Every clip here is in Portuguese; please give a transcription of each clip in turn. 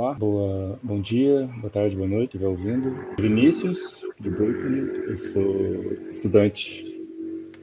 Olá, boa, bom dia, boa tarde, boa noite, estiver ouvindo. Vinícius, de Berkeley, eu sou estudante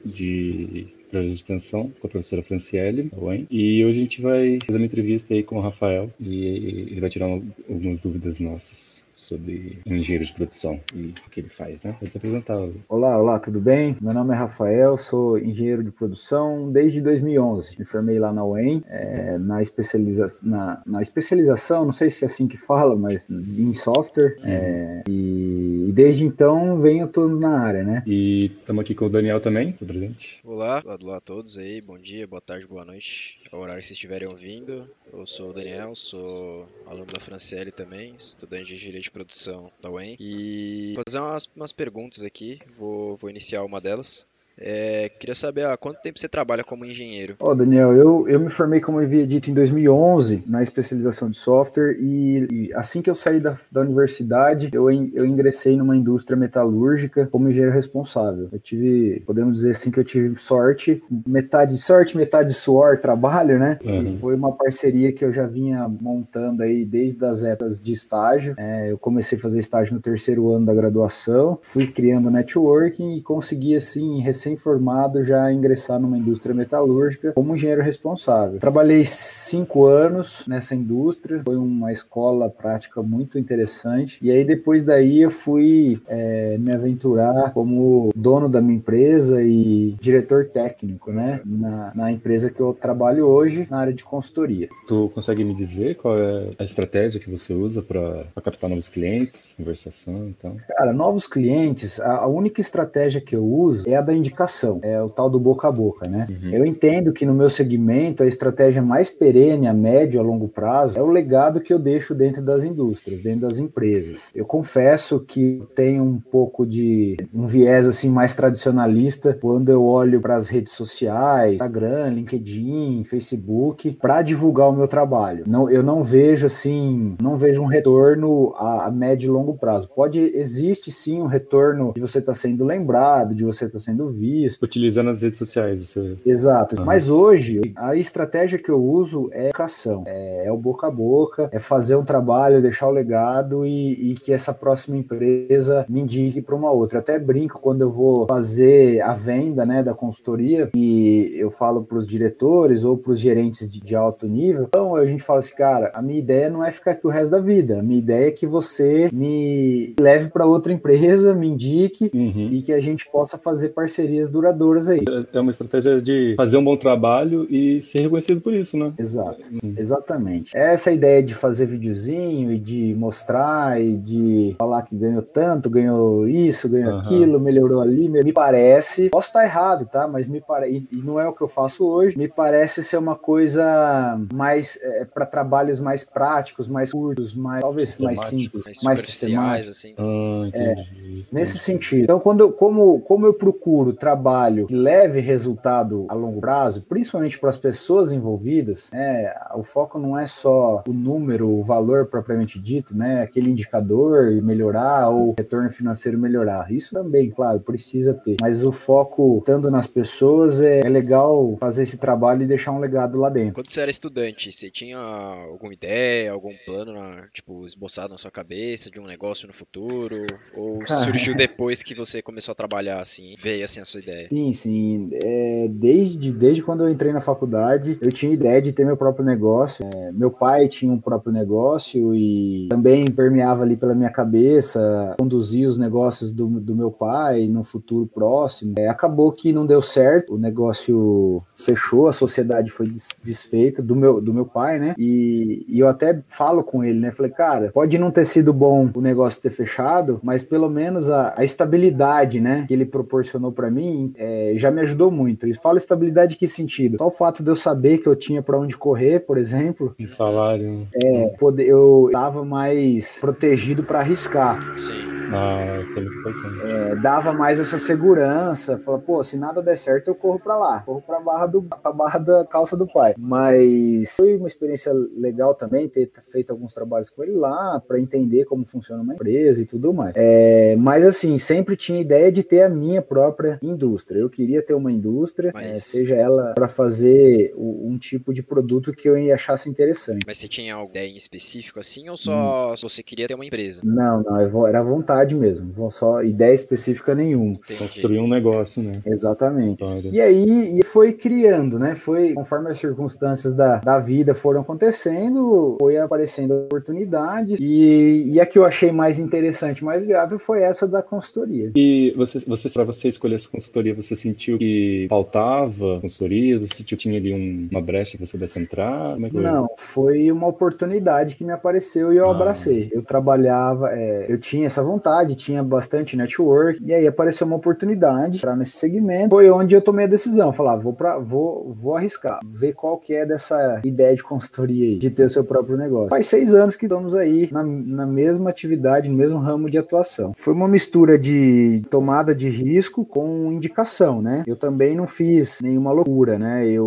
de projeto de extensão com a professora Franciele, e hoje a gente vai fazer uma entrevista aí com o Rafael e ele vai tirar algumas dúvidas nossas sobre engenheiro de produção e o que ele faz, né? Pode se apresentar. Olá, olá, tudo bem? Meu nome é Rafael, sou engenheiro de produção desde 2011. Me formei lá na UEM, é, na, especializa na, na, especialização, não sei se é assim que fala, mas em software. Uhum. É, e, e, desde então venho atuando na área, né? E estamos aqui com o Daniel também, tá presente. Olá, olá a todos aí, bom dia, boa tarde, boa noite. É o horário que vocês estiverem ouvindo. Eu sou o Daniel, sou aluno da Franciele também, estudante de engenharia de produção da UEM. E vou fazer umas, umas perguntas aqui, vou, vou iniciar uma delas. É, queria saber há quanto tempo você trabalha como engenheiro? Ó, oh, Daniel, eu, eu me formei, como eu havia dito, em 2011 na especialização de software e, e assim que eu saí da, da universidade, eu, eu ingressei numa indústria metalúrgica como engenheiro responsável. Eu tive, podemos dizer assim, que eu tive sorte, metade sorte, metade suor, trabalho, né? Uhum. foi uma parceria que eu já vinha montando aí desde as épocas de estágio. É, eu comecei a fazer estágio no terceiro ano da graduação, fui criando networking e consegui, assim, recém-formado, já ingressar numa indústria metalúrgica como engenheiro responsável. Trabalhei cinco anos nessa indústria, foi uma escola prática muito interessante. E aí, depois daí, eu fui é, me aventurar como dono da minha empresa e diretor técnico, né, na, na empresa que eu trabalho hoje, na área de consultoria. Tu consegue me dizer qual é a estratégia que você usa para captar novos clientes? clientes, conversação, então? Cara, novos clientes, a, única estratégia que eu uso é a da indicação, é o tal do boca a boca, né? Uhum. Eu entendo que no meu segmento a estratégia mais perene, a médio, a longo prazo, é o legado que eu deixo dentro das indústrias, dentro das empresas. Eu confesso que tenho um pouco de um viés assim mais tradicionalista quando eu olho para as redes sociais, Instagram, LinkedIn, Facebook, para divulgar o meu trabalho. Não, eu não vejo assim, não vejo um retorno a a médio e longo prazo. Pode, existe sim um retorno de você estar tá sendo lembrado, de você estar tá sendo visto. Utilizando as redes sociais. Você... Exato. Uhum. Mas hoje, a estratégia que eu uso é educação, é, é, o boca a boca, é fazer um trabalho, deixar o legado e, e que essa próxima empresa me indique para uma outra. Eu até brinco quando eu vou fazer a venda né, da consultoria e eu falo para os diretores ou para os gerentes de, de alto nível. Então a gente fala assim, cara, a minha ideia não é ficar aqui o resto da vida, a minha ideia é que você você me leve para outra empresa, me indique uhum. e que a gente possa fazer parcerias duradouras aí. É uma estratégia de fazer um bom trabalho e ser reconhecido por isso, né? Exato, uhum. exatamente. Essa ideia de fazer videozinho e de mostrar e de falar que ganhou tanto, ganhou isso, ganhou uhum. aquilo, melhorou ali, me parece, posso estar errado, tá? Mas me parece, e não é o que eu faço hoje, me parece ser uma coisa mais é, para trabalhos mais práticos, mais curtos, mais talvez mais simples mais, mais superficiais, assim. Ah, é, nesse sentido. Então, quando eu, como, como eu procuro trabalho que leve resultado a longo prazo, principalmente para as pessoas envolvidas, é, o foco não é só o número, o valor propriamente dito, né? Aquele indicador melhorar ou retorno financeiro melhorar. Isso também, claro, precisa ter. Mas o foco, estando nas pessoas, é, é legal fazer esse trabalho e deixar um legado lá dentro. Quando você era estudante, você tinha alguma ideia, algum plano, na, tipo, esboçado na sua cabeça? de um negócio no futuro? Ou Cara, surgiu depois que você começou a trabalhar, assim, veio assim a sua ideia? Sim, sim. É, desde, desde quando eu entrei na faculdade, eu tinha ideia de ter meu próprio negócio. É, meu pai tinha um próprio negócio e também permeava ali pela minha cabeça conduzir os negócios do, do meu pai no futuro próximo. É, acabou que não deu certo, o negócio fechou, a sociedade foi desfeita do meu, do meu pai, né? E, e eu até falo com ele, né? Falei, cara, pode não ter sido bom o negócio ter fechado, mas pelo menos a, a estabilidade, né, que ele proporcionou para mim, é, já me ajudou muito. E fala estabilidade que sentido? Só o fato de eu saber que eu tinha para onde correr, por exemplo. E salário. É, poder, eu tava mais protegido para arriscar. Sim. Ah, isso é muito importante. É, dava mais essa segurança, fala, pô, se nada der certo, eu corro para lá, corro para barra do pra barra da calça do pai. Mas foi uma experiência legal também ter feito alguns trabalhos com ele lá para entender como funciona uma empresa e tudo mais. É, mas assim, sempre tinha ideia de ter a minha própria indústria. Eu queria ter uma indústria, mas... é, seja ela para fazer um tipo de produto que eu achasse interessante. Mas você tinha alguma ideia em específico assim ou só hum. você queria ter uma empresa? Não, não, era vontade mesmo, só ideia específica nenhuma. Entendi. Construir um negócio, né? Exatamente. E aí e foi criando, né? Foi conforme as circunstâncias da, da vida foram acontecendo, foi aparecendo oportunidades e, e a que eu achei mais interessante, mais viável foi essa da consultoria. E você, você para você escolher essa consultoria, você sentiu que faltava consultoria? Você sentiu que tinha ali um, uma brecha que você pudesse entrar? É Não, foi uma oportunidade que me apareceu e eu ah. abracei. Eu trabalhava, é, eu tinha essa vontade, tinha bastante network, e aí apareceu uma oportunidade para nesse segmento. Foi onde eu tomei a decisão, falar, vou para vou, vou arriscar, ver qual que é dessa ideia de consultoria aí, de ter o seu próprio negócio. Faz seis anos que estamos aí na, na mesma atividade, no mesmo ramo de atuação. Foi uma mistura de tomada de risco com indicação, né? Eu também não fiz nenhuma loucura, né? Eu,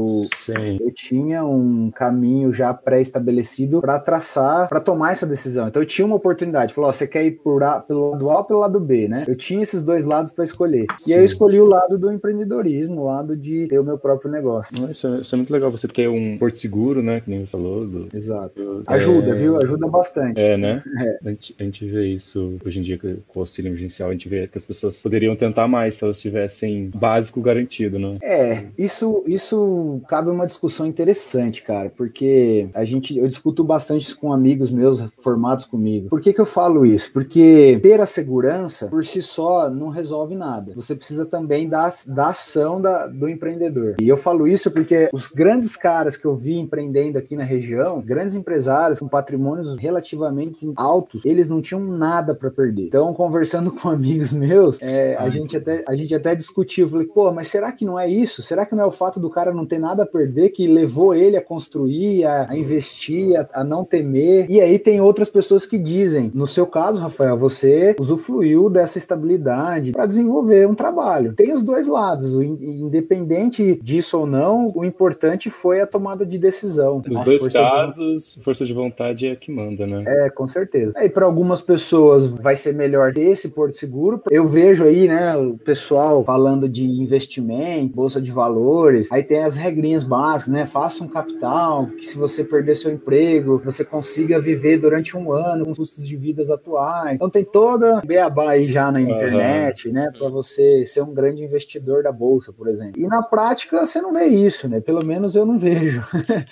eu tinha um caminho já pré-estabelecido para traçar, para tomar essa decisão. Então eu tinha uma oportunidade, falou, ó, você quer ir por a, pelo lado A ou pelo lado B, né? Eu tinha esses dois lados para escolher. Sim. E aí eu escolhi o lado do empreendedorismo, o lado de ter o meu próprio negócio. Isso é, isso é muito legal você ter um porto seguro, né? Que nem você falou. Do... Exato. Ajuda, é... viu? Ajuda bastante. É, né? É. A, gente, a, gente, vê isso hoje em dia com o auxílio emergencial, a gente vê que as pessoas poderiam tentar mais se elas tivessem básico garantido, né? É, isso, isso cabe uma discussão interessante, cara, porque a gente, eu discuto bastante com amigos meus formados comigo. Por que, que eu falo isso? Porque ter a segurança por si só não resolve nada. Você precisa também da, da ação da, do empreendedor. E eu falo isso porque os grandes caras que eu vi empreendendo aqui na região, grandes empresários com patrimônios relativamente altos, eles não tinham nada para perder. Então, conversando com amigos meus, é, a, gente até, a gente até discutiu, falei, pô, mas será que não é isso? Será que não é o fato do cara não ter nada a perder que levou ele a construir, a, a investir, a, a não temer? E aí tem outras pessoas que dizem, no seu caso, Rafael, você usufruiu dessa estabilidade para desenvolver um trabalho. Tem os dois lados, independente disso ou não, o importante foi a tomada de decisão. Nos dois casos, de... força de vontade é que manda, né? É, com certeza. E para algumas pessoas vai ser melhor ter esse porto seguro. Eu vejo aí, né, o pessoal falando de investimento, bolsa de valores. Aí tem as regrinhas básicas, né? Faça um capital, que se você perder seu emprego, você consiga viver durante um ano com custos de vidas atuais. Então tem toda beabá aí já na internet, uhum. né, para você ser um grande investidor da bolsa, por exemplo. E na prática você não vê isso, né? Pelo menos eu não vejo.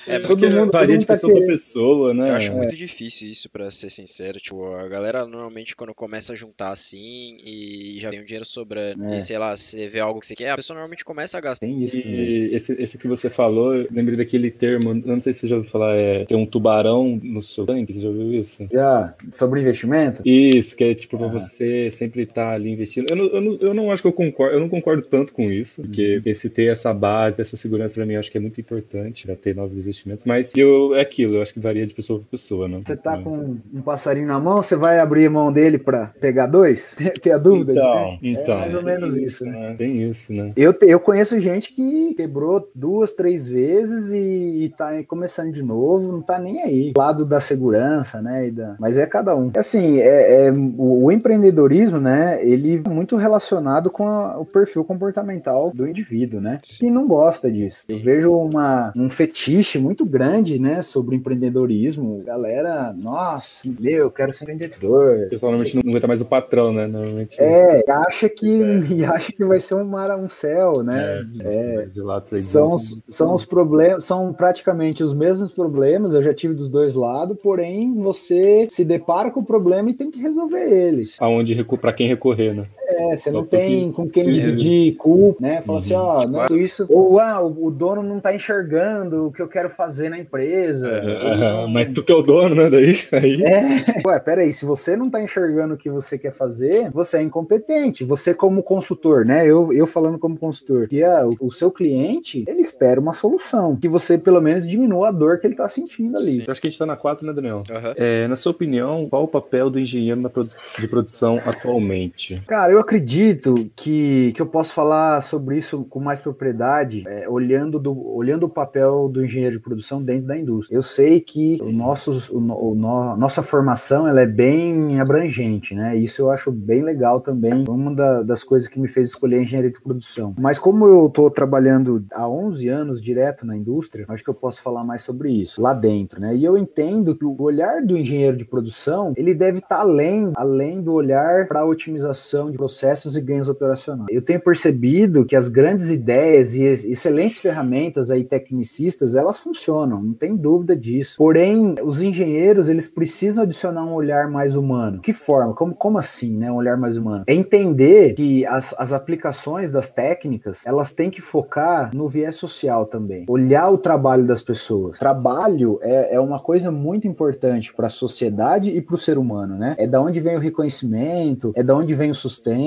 É, todo mundo varia de tá pessoa para pessoa, né? Eu acho é. muito difícil isso, para ser sincero. Tipo, a galera normalmente quando começa a juntar assim e já tem um dinheiro sobrando, é. e sei lá, você vê algo que você quer, a pessoa normalmente começa a gastar. Tem isso. E esse, esse que você falou, lembrei daquele termo, não sei se você já ouviu falar, é ter um tubarão no seu tanque, você já ouviu isso? Já, sobre investimento? Isso, que é tipo ah. pra você sempre estar tá ali investindo. Eu não, eu, não, eu não acho que eu concordo, eu não concordo tanto com isso, porque uhum. esse ter essa base, essa segurança pra mim, eu acho que é muito importante para ter novos investimentos, mas eu, é aquilo, eu acho que varia de pessoa para pessoa, né? Você tá é. com um passarinho na mão, você vai abrir a mão dele para pegar dois? Tem a dúvida? Então, de... então. É mais ou menos isso, né? né? Tem isso, né? Eu, eu conheço gente que quebrou duas, três vezes e, e tá começando de novo, não tá nem aí. Lado da segurança, né? Da... Mas é cada um. Assim, é, é o, o, empreendedorismo, né? Ele é muito relacionado com a, o perfil comportamental do indivíduo, né? Sim. E não gosta disso. Eu vejo uma, um fetiche muito grande, né? Sobre empreendedorismo. Galera, nossa, eu quero ser empreendedor. O pessoal normalmente não aguenta mais o patrão, né? Normalmente. É, acha que, é. e acha que vai ser um mar, um céu, né? É, é, são, os, são os problemas, são praticamente os mesmos problemas, eu já tive dos dois lados, porém você se depara com o problema e tem que resolver eles. Aonde para quem recorrer, né? É, você não tem com quem dividir culpa, né? Fala assim, ó, não é isso. Ou ah, o dono não tá enxergando o que eu quero fazer na empresa. É, mas tu que é o dono, né? Daí. Aí... É. Ué, peraí, se você não tá enxergando o que você quer fazer, você é incompetente. Você, como consultor, né? Eu, eu falando como consultor, que é, o, o seu cliente, ele espera uma solução, que você pelo menos diminua a dor que ele tá sentindo ali. Sim. Eu acho que a gente tá na 4, né, Daniel? Uhum. É, na sua opinião, qual o papel do engenheiro na produ de produção atualmente? Cara, eu acredito que, que eu posso falar sobre isso com mais propriedade, é, olhando, do, olhando o papel do engenheiro de produção dentro da indústria. Eu sei que o nosso, o, o, nossa formação ela é bem abrangente, né? Isso eu acho bem legal também. Uma da, das coisas que me fez escolher engenharia de produção. Mas como eu estou trabalhando há 11 anos direto na indústria, acho que eu posso falar mais sobre isso lá dentro, né? E eu entendo que o olhar do engenheiro de produção ele deve estar tá além, além do olhar para a otimização de processos e ganhos operacionais. Eu tenho percebido que as grandes ideias e excelentes ferramentas aí tecnicistas elas funcionam, não tem dúvida disso. Porém, os engenheiros eles precisam adicionar um olhar mais humano. Que forma? Como, como assim, né? Um olhar mais humano? É entender que as, as aplicações das técnicas elas têm que focar no viés social também. Olhar o trabalho das pessoas. Trabalho é, é uma coisa muito importante para a sociedade e para o ser humano, né? É da onde vem o reconhecimento, é da onde vem o sustento.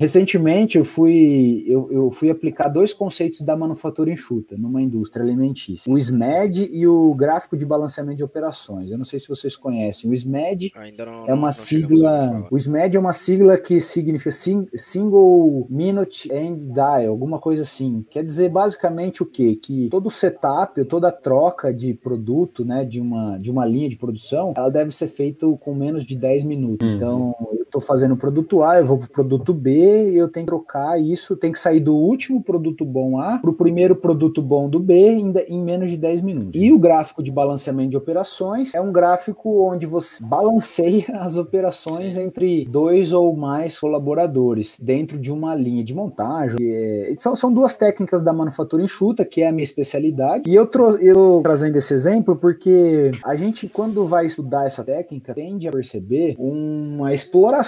Recentemente eu fui eu, eu fui aplicar dois conceitos da manufatura enxuta numa indústria alimentícia: o SMED e o gráfico de balanceamento de operações. Eu não sei se vocês conhecem. O SMED não, é uma não sigla. O SMED é uma sigla que significa Single Minute End Dial, alguma coisa assim. Quer dizer basicamente o quê? Que todo o setup, toda a troca de produto, né, de uma, de uma linha de produção, ela deve ser feita com menos de 10 minutos. Uhum. Então, estou fazendo o produto A, eu vou para o produto B, eu tenho que trocar isso, tem que sair do último produto bom A para o primeiro produto bom do B em, em menos de 10 minutos. E o gráfico de balanceamento de operações é um gráfico onde você balanceia as operações Sim. entre dois ou mais colaboradores dentro de uma linha de montagem. É, são, são duas técnicas da manufatura enxuta, que é a minha especialidade. E eu estou trazendo esse exemplo porque a gente, quando vai estudar essa técnica, tende a perceber uma exploração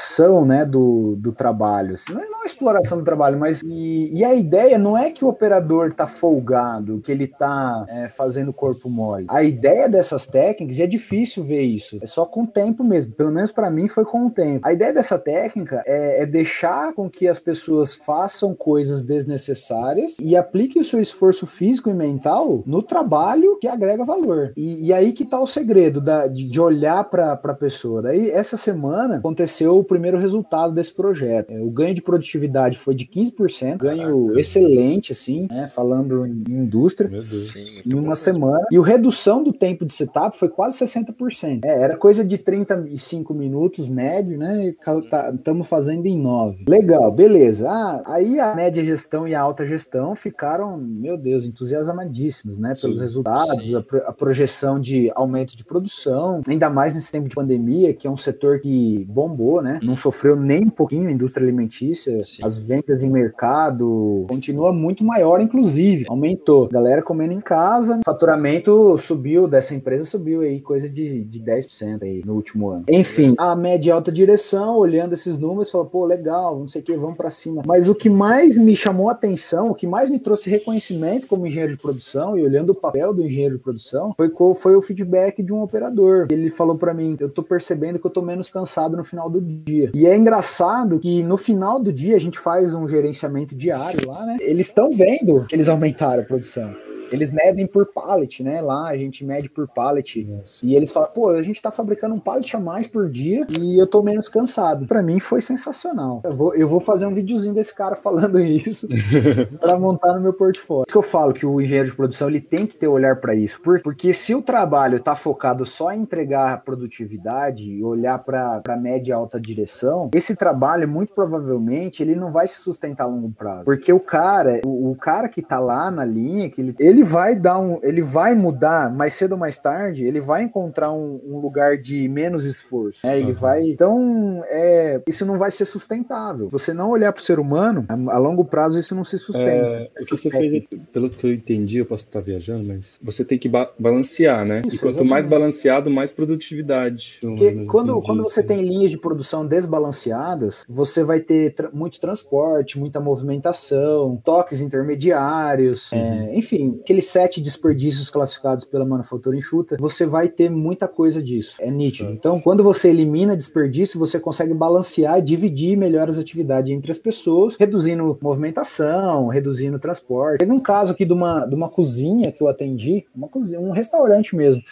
né, do, do trabalho. Assim, não é uma exploração do trabalho, mas. E, e, a ideia não é que o operador está folgado, que ele está é, fazendo corpo mole. A ideia dessas técnicas, e é difícil ver isso, é só com o tempo mesmo. Pelo menos para mim foi com o tempo. A ideia dessa técnica é, é deixar com que as pessoas façam coisas desnecessárias e apliquem o seu esforço físico e mental no trabalho que agrega valor. E, e aí que tá o segredo da, de, de olhar para a pessoa. Daí, essa semana, aconteceu o primeiro resultado desse projeto. É, o ganho de produtividade foi de 15%, ganho Caraca. excelente, assim, né, falando em indústria, Sim, em uma semana. E a redução do tempo de setup foi quase 60%. É, era coisa de 35 minutos médio, né? Estamos tá, fazendo em 9. Legal, beleza. Ah, aí a média gestão e a alta gestão ficaram, meu Deus, entusiasmadíssimos, né? Pelos Sim. resultados, a, a, projeção de aumento de produção, ainda mais nesse tempo de pandemia, que é um setor que bombou, né? Não sofreu nem um pouquinho a indústria alimentícia, Sim. as vendas em mercado continua muito maior, inclusive, aumentou. Galera comendo em casa, faturamento subiu dessa empresa, subiu aí coisa de, de 10% aí no último ano. Enfim, a média e alta direção, olhando esses números, falou, pô, legal, não sei o que, vamos para cima. Mas o que mais me chamou a atenção, o que mais me trouxe reconhecimento como engenheiro de produção e olhando o papel do engenheiro de produção, foi, foi o feedback de um operador. Ele falou para mim, eu tô percebendo que eu tô menos cansado no final do dia. E é engraçado que no final do dia a gente faz um gerenciamento diário lá, né? Eles estão vendo que eles aumentaram a produção. Eles medem por pallet, né? Lá a gente mede por pallet. Yes. E eles falam, pô, a gente tá fabricando um pallet a mais por dia e eu tô menos cansado. Para mim foi sensacional. Eu vou, eu vou fazer um videozinho desse cara falando isso para montar no meu portfólio. Isso que eu falo que o engenheiro de produção ele tem que ter olhar para isso. Porque se o trabalho tá focado só em entregar produtividade e olhar para média e alta direção, esse trabalho muito provavelmente ele não vai se sustentar a longo prazo. Porque o cara, o, o cara que tá lá na linha, que ele, ele ele vai dar um, ele vai mudar mais cedo ou mais tarde, ele vai encontrar um, um lugar de menos esforço, né? Ele uhum. vai, então, é, isso não vai ser sustentável. Você não olhar para o ser humano, a, a, longo prazo isso não se sustenta. É, você fez, pelo que eu entendi, eu posso estar viajando, mas você tem que ba balancear, né? Isso, e quanto exatamente. mais balanceado, mais produtividade. Porque quando, quando você tem linhas de produção desbalanceadas, você vai ter tra muito transporte, muita movimentação, toques intermediários, uhum. é, enfim, aqueles sete desperdícios classificados pela manufatura enxuta, você vai ter muita coisa disso. É nítido. Então, quando você elimina desperdício, você consegue balancear e dividir melhor as atividades entre as pessoas, reduzindo movimentação, reduzindo transporte. Teve um caso aqui de uma, de uma cozinha que eu atendi, uma cozinha, um restaurante mesmo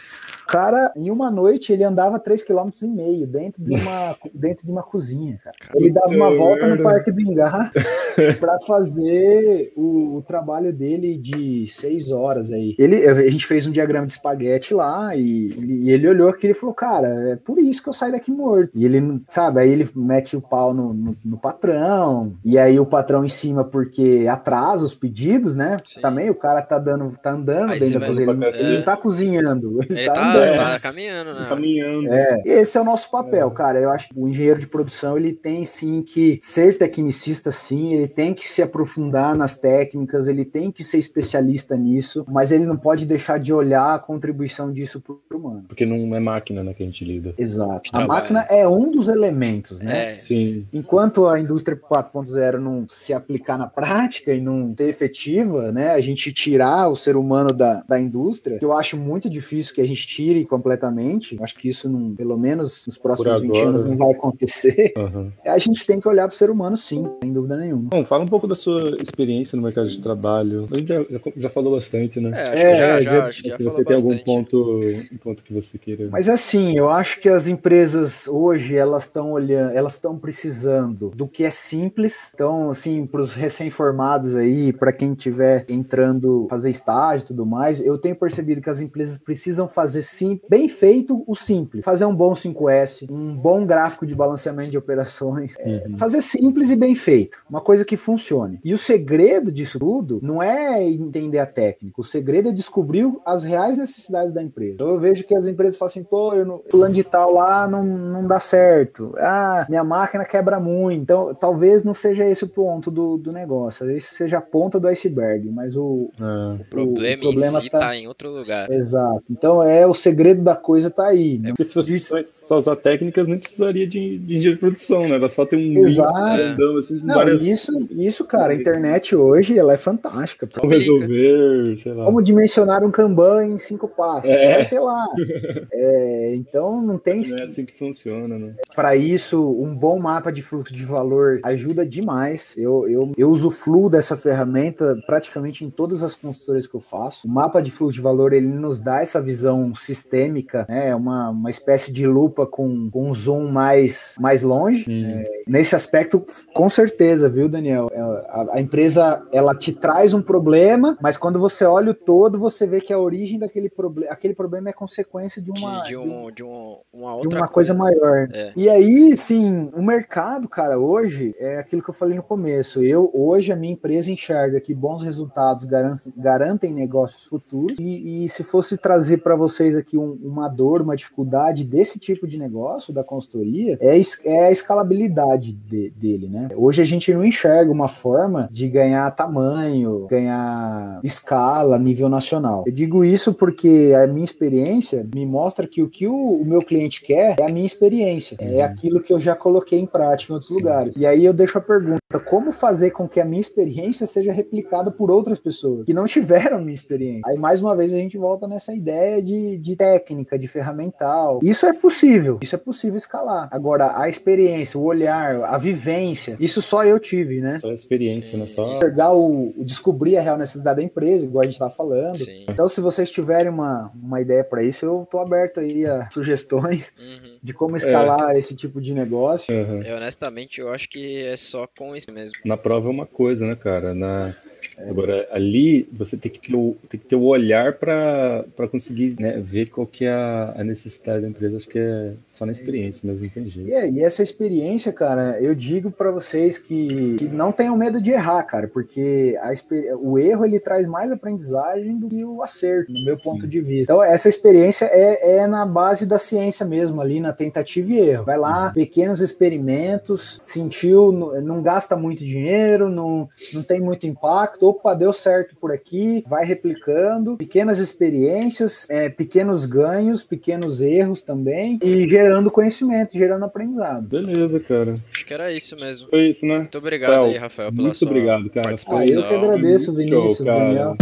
cara, em uma noite, ele andava 3,5 km dentro de uma, dentro de uma cozinha, cara. Ele dava uma volta no Parque Bingá para fazer o, o, trabalho dele de seis horas aí. Ele, a gente fez um diagrama de espaguete lá e, e ele olhou aqui e falou, cara, é por isso que eu saio daqui morto. E ele, sabe, aí ele mete o pau no, no, no patrão, e aí o patrão em cima porque atrasa os pedidos, né? Sim. Também o cara tá dando, tá andando aí dentro da cozinha. Ele, ele não tá cozinhando, ele, ele tá, tá andando é, tá caminhando, né? Caminhando. É, esse é o nosso papel, é. cara. Eu acho que o engenheiro de produção ele tem sim que ser tecnicista, sim, ele tem que se aprofundar nas técnicas, ele tem que ser especialista nisso, mas ele não pode deixar de olhar a contribuição disso pro humano. Porque não é máquina, né, que a gente lida. Exato. A máquina é um dos elementos, né? É. Sim. Enquanto a indústria 4.0 não se aplicar na prática e não ser efetiva, né, a gente tirar o ser humano da, da indústria, que eu acho muito difícil que a gente tire completamente, acho que isso, não, pelo menos nos próximos agora, 20 anos, não vai acontecer. Uhum. A gente tem que olhar para o ser humano, sim, sem dúvida nenhuma. Bom, fala um pouco da sua experiência no mercado de trabalho. A gente já, já falou bastante, né? É, acho é, que já, já, acho que já se você tem bastante. algum ponto, um ponto que você queira. Mas assim, eu acho que as empresas hoje elas estão olhando, elas estão precisando do que é simples. Então, assim, para os recém-formados aí, para quem estiver entrando fazer estágio e tudo mais, eu tenho percebido que as empresas precisam fazer sim bem feito o simples. Fazer um bom 5S, um bom gráfico de balanceamento de operações. É, uhum. fazer simples e bem feito. Uma coisa que funcione. E o segredo disso tudo não é entender a técnica. O segredo é descobrir as reais necessidades da empresa. Então eu vejo que as empresas falam assim, pô, eu não, plano de tal lá não, não dá certo. Ah, minha máquina quebra muito. Então, talvez não seja esse o ponto do, do negócio. Esse seja a ponta do iceberg, mas o, é. o, problema, o problema em si tá... tá em outro lugar. Exato. Então é o segredo da coisa tá aí. Né? É porque se você de... só usar técnicas, nem precisaria de, de engenheiro de produção, né? Era só ter um Exato. Grandão, assim, Não, várias... isso, isso, cara, a internet hoje ela é fantástica. Como resolver, sei lá. Como dimensionar um Kanban em cinco passos. É. Vai ter lá. é, então não tem. Não é assim que funciona, né? Para isso, um bom mapa de fluxo de valor ajuda demais. Eu, eu, eu uso o Flu dessa ferramenta praticamente em todas as consultorias que eu faço. O mapa de fluxo de valor ele nos dá essa visão sistêmica né? Uma, uma espécie de lupa com, com um zoom mais, mais longe. É, nesse aspecto, com certeza, viu, Daniel? É, a, a, empresa ela te traz um problema, mas quando você olha o todo, você vê que a origem daquele problema, aquele problema é consequência de uma de, de, um, de, um, uma, outra de uma coisa, coisa maior. É. E aí, sim, o mercado, cara, hoje é aquilo que eu falei no começo. Eu hoje a minha empresa enxerga que bons resultados garantem, garantem negócios futuros e, e se fosse trazer para vocês aqui um, uma dor, uma dificuldade desse tipo de negócio, da consultoria, é, é a escalabilidade de, dele, né? Hoje a gente não enxerga uma forma de ganhar tamanho, ganhar escala, nível nacional. Eu digo isso porque a minha experiência me mostra que o que o, o meu cliente quer é a minha experiência, é uhum. é aquilo que eu já coloquei em prática em outros Sim. lugares. E aí eu deixo a pergunta: como fazer com que a minha experiência seja replicada por outras pessoas que não tiveram minha experiência? Aí mais uma vez a gente volta nessa ideia de, de técnica, de ferramental. Isso é possível, isso é possível escalar. Agora, a experiência, o olhar, a vivência, isso só eu tive, né? Só a experiência, Sim. né? Só... Enxergar o, o, descobrir a real necessidade da empresa, igual a gente tá falando. Sim. Então, se vocês tiverem uma, uma ideia para isso, eu tô aberto aí a sugestões uhum. de como escalar é. esse tipo de negócio. Uhum. Eu, honestamente, eu acho que é só com isso mesmo. Na prova é uma coisa, né, cara? Na É. Agora, ali você tem que ter o, tem que ter o olhar para conseguir né, ver qual que é a, a, necessidade da empresa. Acho que é só na experiência mesmo, entende? E, é, e essa experiência, cara, eu digo para vocês que, que, não tenham medo de errar, cara, porque a, o erro ele traz mais aprendizagem do que o acerto, no meu ponto Sim. de vista. Então, essa experiência é, é na base da ciência mesmo, ali na tentativa e erro. Vai lá, uhum. pequenos experimentos, sentiu, não, não gasta muito dinheiro, não, não tem muito impacto opa, deu certo por aqui, vai replicando, pequenas experiências, é, pequenos ganhos, pequenos erros também, e gerando conhecimento, gerando aprendizado. Beleza, cara. Acho que era isso mesmo. Foi isso, né? Muito obrigado aí, Rafael, pela muito sua obrigado, cara. participação. Ah, eu que agradeço, Vinícius, Show, Daniel.